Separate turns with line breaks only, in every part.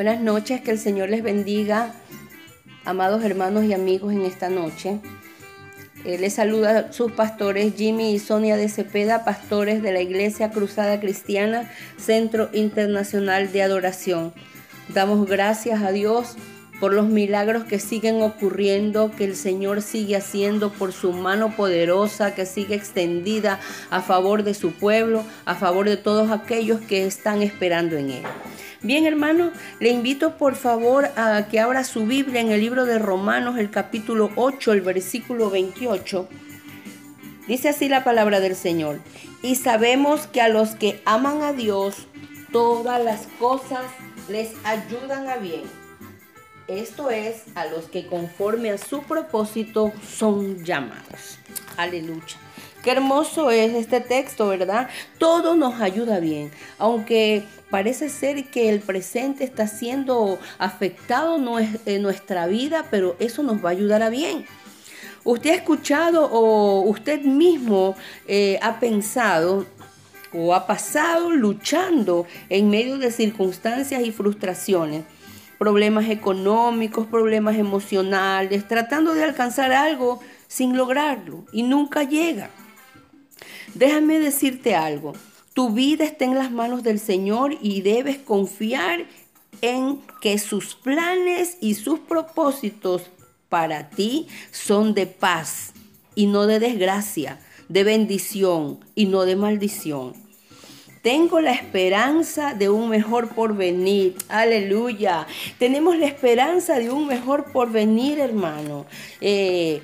Buenas noches, que el Señor les bendiga, amados hermanos y amigos en esta noche. Eh, les saluda sus pastores Jimmy y Sonia de Cepeda, pastores de la Iglesia Cruzada Cristiana, Centro Internacional de Adoración. Damos gracias a Dios por los milagros que siguen ocurriendo, que el Señor sigue haciendo por su mano poderosa, que sigue extendida a favor de su pueblo, a favor de todos aquellos que están esperando en Él. Bien, hermano, le invito por favor a que abra su Biblia en el libro de Romanos, el capítulo 8, el versículo 28. Dice así la palabra del Señor. Y sabemos que a los que aman a Dios, todas las cosas les ayudan a bien. Esto es a los que conforme a su propósito son llamados. Aleluya. Qué hermoso es este texto, ¿verdad? Todo nos ayuda bien, aunque parece ser que el presente está siendo afectado en nuestra vida, pero eso nos va a ayudar a bien. Usted ha escuchado o usted mismo eh, ha pensado o ha pasado luchando en medio de circunstancias y frustraciones, problemas económicos, problemas emocionales, tratando de alcanzar algo sin lograrlo y nunca llega. Déjame decirte algo. Tu vida está en las manos del Señor y debes confiar en que sus planes y sus propósitos para ti son de paz y no de desgracia, de bendición y no de maldición. Tengo la esperanza de un mejor porvenir. Aleluya. Tenemos la esperanza de un mejor porvenir, hermano. Eh,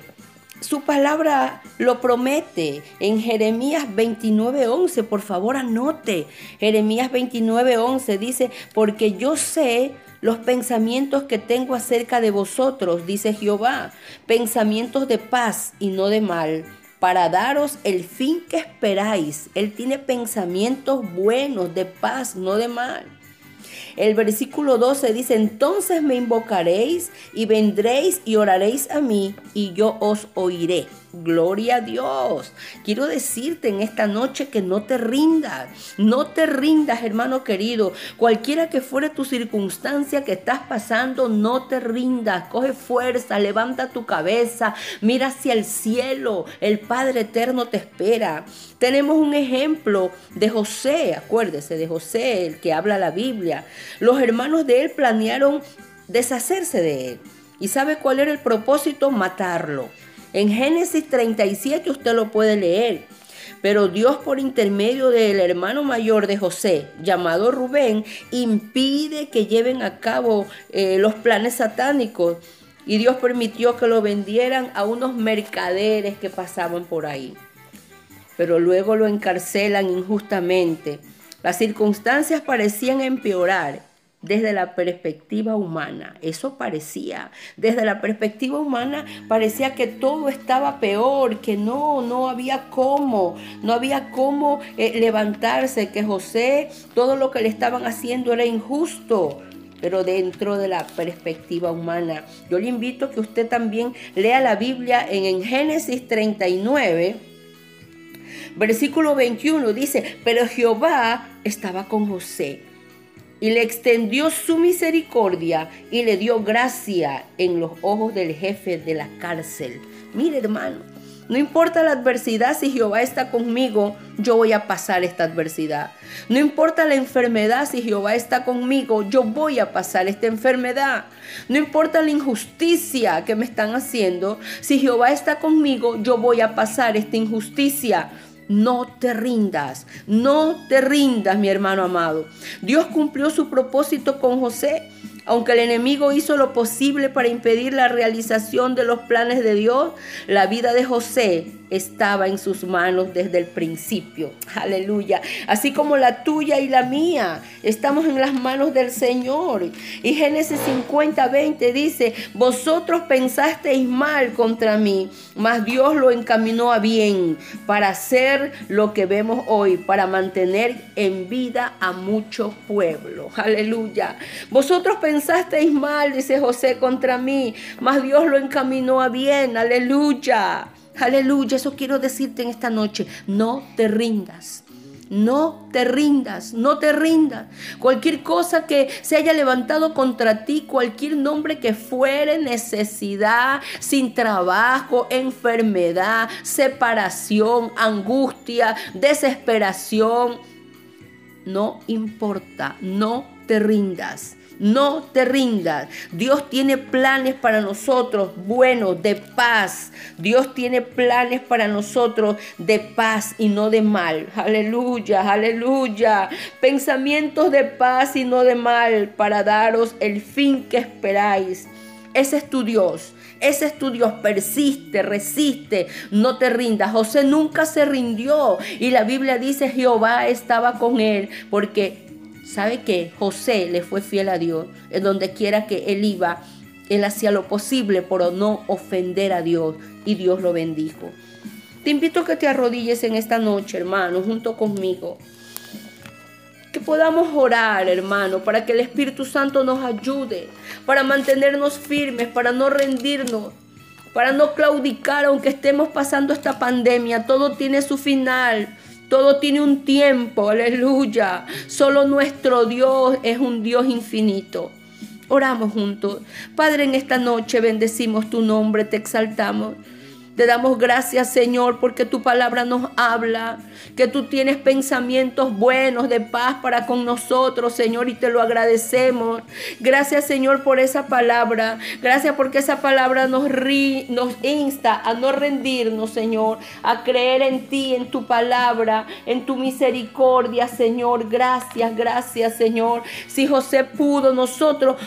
su palabra lo promete en Jeremías 29:11. Por favor, anote. Jeremías 29:11 dice, porque yo sé los pensamientos que tengo acerca de vosotros, dice Jehová, pensamientos de paz y no de mal, para daros el fin que esperáis. Él tiene pensamientos buenos, de paz, no de mal. El versículo 12 dice, entonces me invocaréis y vendréis y oraréis a mí y yo os oiré. Gloria a Dios. Quiero decirte en esta noche que no te rindas. No te rindas, hermano querido. Cualquiera que fuera tu circunstancia que estás pasando, no te rindas. Coge fuerza, levanta tu cabeza, mira hacia el cielo. El Padre Eterno te espera. Tenemos un ejemplo de José, acuérdese de José, el que habla la Biblia. Los hermanos de él planearon deshacerse de él. ¿Y sabe cuál era el propósito? Matarlo. En Génesis 37 usted lo puede leer. Pero Dios por intermedio del hermano mayor de José, llamado Rubén, impide que lleven a cabo eh, los planes satánicos. Y Dios permitió que lo vendieran a unos mercaderes que pasaban por ahí. Pero luego lo encarcelan injustamente. Las circunstancias parecían empeorar desde la perspectiva humana. Eso parecía. Desde la perspectiva humana parecía que todo estaba peor, que no, no había cómo, no había cómo eh, levantarse, que José, todo lo que le estaban haciendo era injusto. Pero dentro de la perspectiva humana, yo le invito a que usted también lea la Biblia en, en Génesis 39, versículo 21, dice, pero Jehová estaba con José y le extendió su misericordia y le dio gracia en los ojos del jefe de la cárcel. Mire hermano, no importa la adversidad, si Jehová está conmigo, yo voy a pasar esta adversidad. No importa la enfermedad, si Jehová está conmigo, yo voy a pasar esta enfermedad. No importa la injusticia que me están haciendo, si Jehová está conmigo, yo voy a pasar esta injusticia. No te rindas, no te rindas, mi hermano amado. Dios cumplió su propósito con José aunque el enemigo hizo lo posible para impedir la realización de los planes de Dios, la vida de José estaba en sus manos desde el principio. Aleluya. Así como la tuya y la mía, estamos en las manos del Señor. Y Génesis 50, 20 dice, vosotros pensasteis mal contra mí, mas Dios lo encaminó a bien para hacer lo que vemos hoy, para mantener en vida a mucho pueblo. Aleluya. Vosotros pensasteis pensasteis mal, dice José, contra mí, mas Dios lo encaminó a bien. Aleluya. Aleluya. Eso quiero decirte en esta noche. No te rindas. No te rindas, no te rindas. Cualquier cosa que se haya levantado contra ti, cualquier nombre que fuere necesidad, sin trabajo, enfermedad, separación, angustia, desesperación, no importa, no te rindas. No te rindas. Dios tiene planes para nosotros buenos, de paz. Dios tiene planes para nosotros de paz y no de mal. Aleluya, aleluya. Pensamientos de paz y no de mal para daros el fin que esperáis. Ese es tu Dios. Ese es tu Dios, persiste, resiste, no te rindas. José nunca se rindió y la Biblia dice Jehová estaba con él porque ¿Sabe que José le fue fiel a Dios? En donde quiera que él iba, él hacía lo posible por no ofender a Dios y Dios lo bendijo. Te invito a que te arrodilles en esta noche, hermano, junto conmigo. Que podamos orar, hermano, para que el Espíritu Santo nos ayude, para mantenernos firmes, para no rendirnos, para no claudicar aunque estemos pasando esta pandemia. Todo tiene su final. Todo tiene un tiempo, aleluya. Solo nuestro Dios es un Dios infinito. Oramos juntos. Padre, en esta noche bendecimos tu nombre, te exaltamos. Te damos gracias, Señor, porque tu palabra nos habla, que tú tienes pensamientos buenos de paz para con nosotros, Señor, y te lo agradecemos. Gracias, Señor, por esa palabra. Gracias porque esa palabra nos, insta a no rendirnos, Señor, a creer en ti, en tu palabra, en tu misericordia, Señor. Gracias, gracias, Señor. Si José pudo, nosotros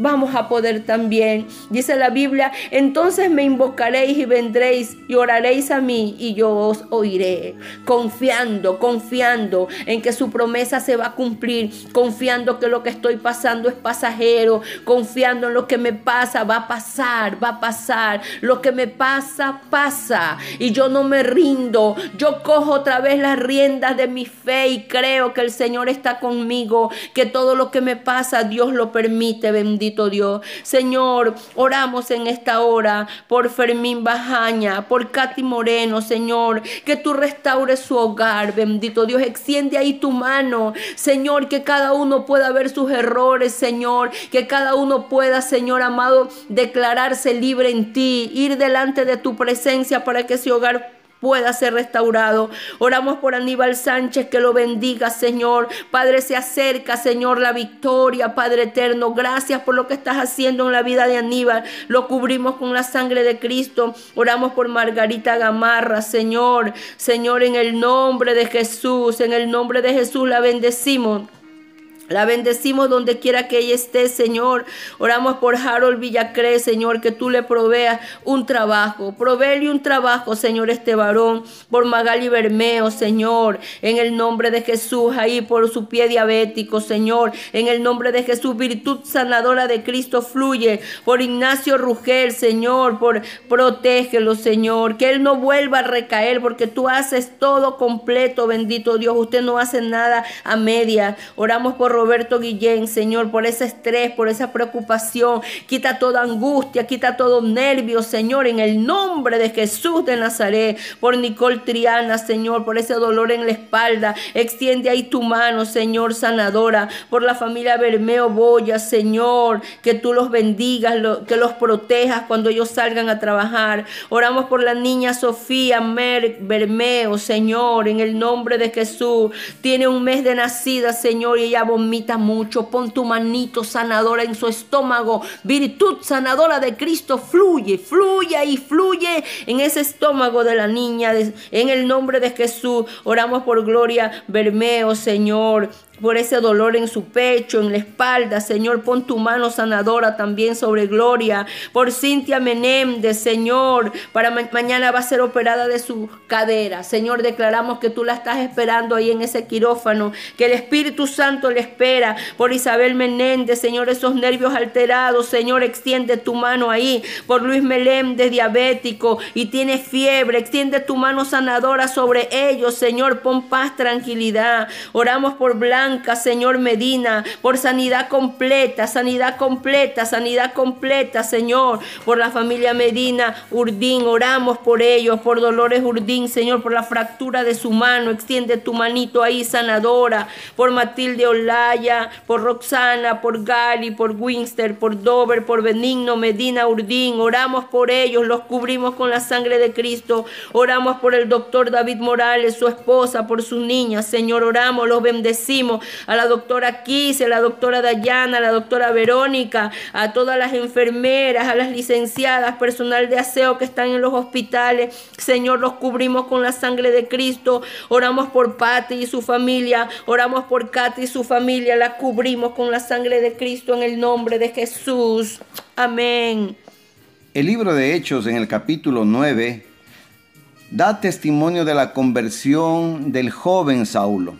vamos a poder también. Dice la Biblia, entonces me invocaréis y vendréis y oraréis a mí y yo os oiré. Confiando, confiando en que su promesa se va a cumplir, confiando que lo que estoy pasando es pasajero, confiando en lo que me pasa, va a pasar, va a pasar. Lo que me pasa, pasa. Y yo no me rindo, yo cojo otra vez las riendas de mi fe y creo que el Señor está conmigo, que todo lo que me pasa Dios lo permite, bendito Dios. Señor, oramos en esta hora por Fermín Bajaña, por Katy Moreno, Señor, que tú restaures su hogar, bendito Dios. Extiende ahí tu mano, Señor, que cada uno pueda ver sus errores, Señor, que cada uno pueda, Señor amado, declararse libre en ti, ir delante de tu presencia para que ese hogar pueda ser restaurado. Oramos por Aníbal Sánchez, que lo bendiga, Señor. Padre, se acerca, Señor, la victoria, Padre eterno. Gracias por lo que estás haciendo en la vida de Aníbal. Lo cubrimos con la sangre de Cristo. Oramos por Margarita Gamarra, Señor. Señor, en el nombre de Jesús, en el nombre de Jesús la bendecimos. La bendecimos donde quiera que ella esté, Señor. Oramos por Harold Villacré, Señor, que tú le proveas un trabajo. Proveele un trabajo, Señor, este varón. Por Magali Bermeo, Señor. En el nombre de Jesús, ahí por su pie diabético, Señor. En el nombre de Jesús, virtud sanadora de Cristo fluye. Por Ignacio Rugel, Señor. Por protégelo, Señor. Que él no vuelva a recaer, porque tú haces todo completo, bendito Dios. Usted no hace nada a media. Oramos por Roberto Guillén, Señor, por ese estrés, por esa preocupación. Quita toda angustia, quita todo nervio, Señor, en el nombre de Jesús de Nazaret. Por Nicole Triana, Señor, por ese dolor en la espalda. Extiende ahí tu mano, Señor, sanadora. Por la familia Bermeo Boya, Señor, que tú los bendigas, que los protejas cuando ellos salgan a trabajar. Oramos por la niña Sofía Mer Bermeo, Señor, en el nombre de Jesús. Tiene un mes de nacida, Señor, y ella vomita mucho, pon tu manito sanadora en su estómago. Virtud sanadora de Cristo fluye, fluye y fluye en ese estómago de la niña. En el nombre de Jesús, oramos por Gloria Bermeo, Señor por ese dolor en su pecho, en la espalda. Señor, pon tu mano sanadora también sobre Gloria. Por Cintia Menéndez, Señor, para mañana va a ser operada de su cadera. Señor, declaramos que tú la estás esperando ahí en ese quirófano, que el Espíritu Santo le espera. Por Isabel Menéndez, Señor, esos nervios alterados. Señor, extiende tu mano ahí. Por Luis Meléndez, diabético y tiene fiebre. Extiende tu mano sanadora sobre ellos. Señor, pon paz, tranquilidad. Oramos por Blanca Señor Medina, por sanidad completa, sanidad completa, sanidad completa, Señor, por la familia Medina, Urdín, oramos por ellos, por Dolores Urdín, Señor, por la fractura de su mano, extiende tu manito ahí sanadora, por Matilde Olaya, por Roxana, por Gali, por Winster, por Dover, por Benigno Medina Urdín, oramos por ellos, los cubrimos con la sangre de Cristo, oramos por el doctor David Morales, su esposa, por su niña, Señor, oramos, los bendecimos, a la doctora Kise, a la doctora Dayana, a la doctora Verónica, a todas las enfermeras, a las licenciadas, personal de aseo que están en los hospitales, Señor, los cubrimos con la sangre de Cristo, oramos por Patti y su familia, oramos por Katy y su familia, la cubrimos con la sangre de Cristo en el nombre de Jesús. Amén.
El libro de Hechos en el capítulo 9 da testimonio de la conversión del joven Saulo.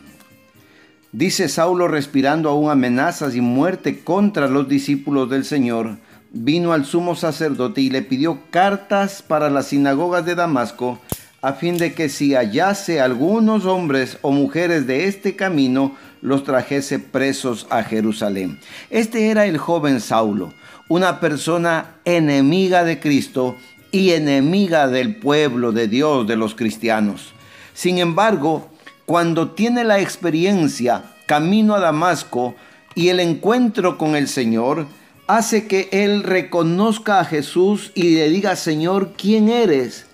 Dice Saulo respirando aún amenazas y muerte contra los discípulos del Señor, vino al sumo sacerdote y le pidió cartas para las sinagogas de Damasco, a fin de que si hallase algunos hombres o mujeres de este camino, los trajese presos a Jerusalén. Este era el joven Saulo, una persona enemiga de Cristo y enemiga del pueblo de Dios, de los cristianos. Sin embargo, cuando tiene la experiencia camino a Damasco y el encuentro con el Señor, hace que él reconozca a Jesús y le diga, Señor, ¿quién eres?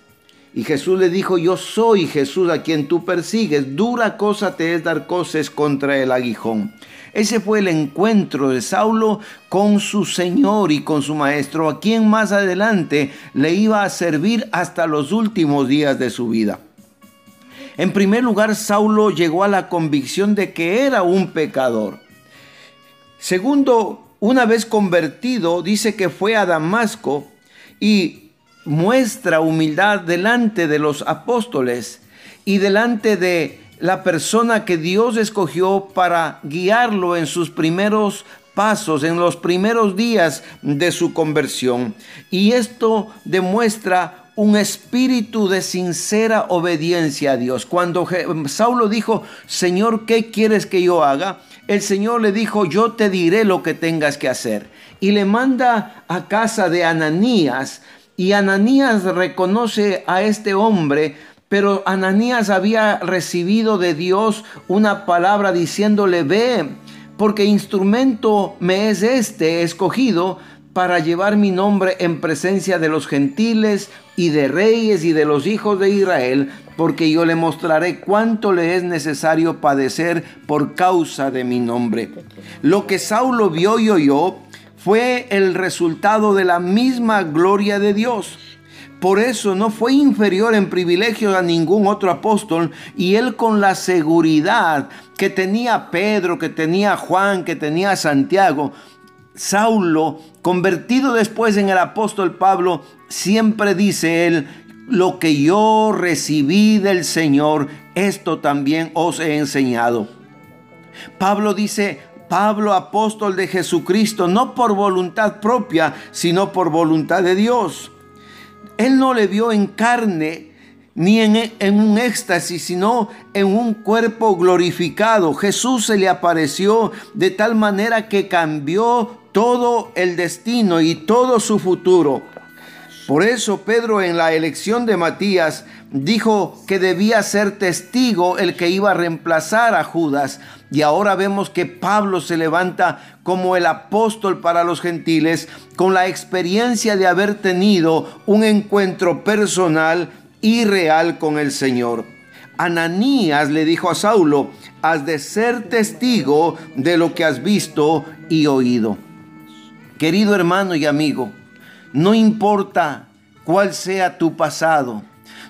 Y Jesús le dijo, yo soy Jesús a quien tú persigues. Dura cosa te es dar cosas contra el aguijón. Ese fue el encuentro de Saulo con su Señor y con su Maestro, a quien más adelante le iba a servir hasta los últimos días de su vida. En primer lugar, Saulo llegó a la convicción de que era un pecador. Segundo, una vez convertido, dice que fue a Damasco y muestra humildad delante de los apóstoles y delante de la persona que Dios escogió para guiarlo en sus primeros pasos, en los primeros días de su conversión. Y esto demuestra un espíritu de sincera obediencia a Dios. Cuando Saulo dijo, Señor, ¿qué quieres que yo haga? El Señor le dijo, yo te diré lo que tengas que hacer. Y le manda a casa de Ananías. Y Ananías reconoce a este hombre pero Ananías había recibido de Dios una palabra diciéndole, ve, porque instrumento me es este escogido para llevar mi nombre en presencia de los gentiles y de reyes y de los hijos de Israel, porque yo le mostraré cuánto le es necesario padecer por causa de mi nombre. Lo que Saulo vio y oyó fue el resultado de la misma gloria de Dios. Por eso no fue inferior en privilegio a ningún otro apóstol y él con la seguridad que tenía Pedro, que tenía Juan, que tenía Santiago, Saulo, convertido después en el apóstol Pablo, siempre dice él, lo que yo recibí del Señor, esto también os he enseñado. Pablo dice, Pablo, apóstol de Jesucristo, no por voluntad propia, sino por voluntad de Dios. Él no le vio en carne ni en, en, un éxtasis, sino en un cuerpo glorificado. Jesús se le apareció de tal manera que cambió todo el destino y todo su futuro. Por eso Pedro en la elección de Matías dijo que debía ser testigo el que iba a reemplazar a Judas. Y ahora vemos que Pablo se levanta como el apóstol para los gentiles con la experiencia de haber tenido un encuentro personal y real con el Señor. Ananías le dijo a Saulo, has de ser testigo de lo que has visto y oído. Querido hermano y amigo, no importa cuál sea tu pasado,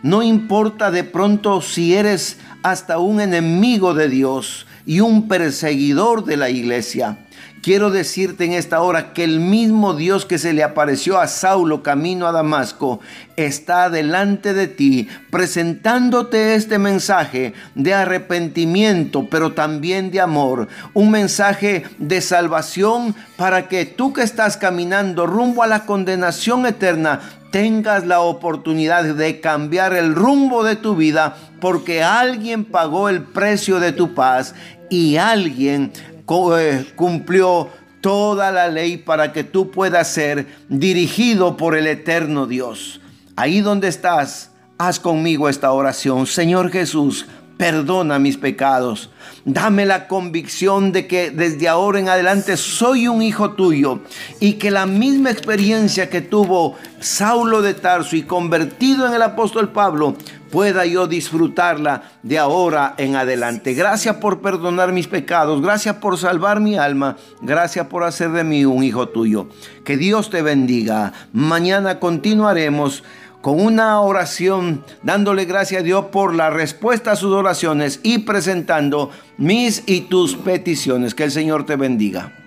no importa de pronto si eres hasta un enemigo de Dios y un perseguidor de la iglesia. Quiero decirte en esta hora que el mismo Dios que se le apareció a Saulo camino a Damasco está delante de ti presentándote este mensaje de arrepentimiento, pero también de amor, un mensaje de salvación para que tú que estás caminando rumbo a la condenación eterna tengas la oportunidad de cambiar el rumbo de tu vida porque alguien pagó el precio de tu paz y alguien cumplió toda la ley para que tú puedas ser dirigido por el eterno Dios. Ahí donde estás, haz conmigo esta oración. Señor Jesús, perdona mis pecados. Dame la convicción de que desde ahora en adelante soy un hijo tuyo y que la misma experiencia que tuvo Saulo de Tarso y convertido en el apóstol Pablo pueda yo disfrutarla de ahora en adelante. Gracias por perdonar mis pecados, gracias por salvar mi alma, gracias por hacer de mí un hijo tuyo. Que Dios te bendiga. Mañana continuaremos con una oración, dándole gracias a Dios por la respuesta a sus oraciones y presentando mis y tus peticiones. Que el Señor te bendiga.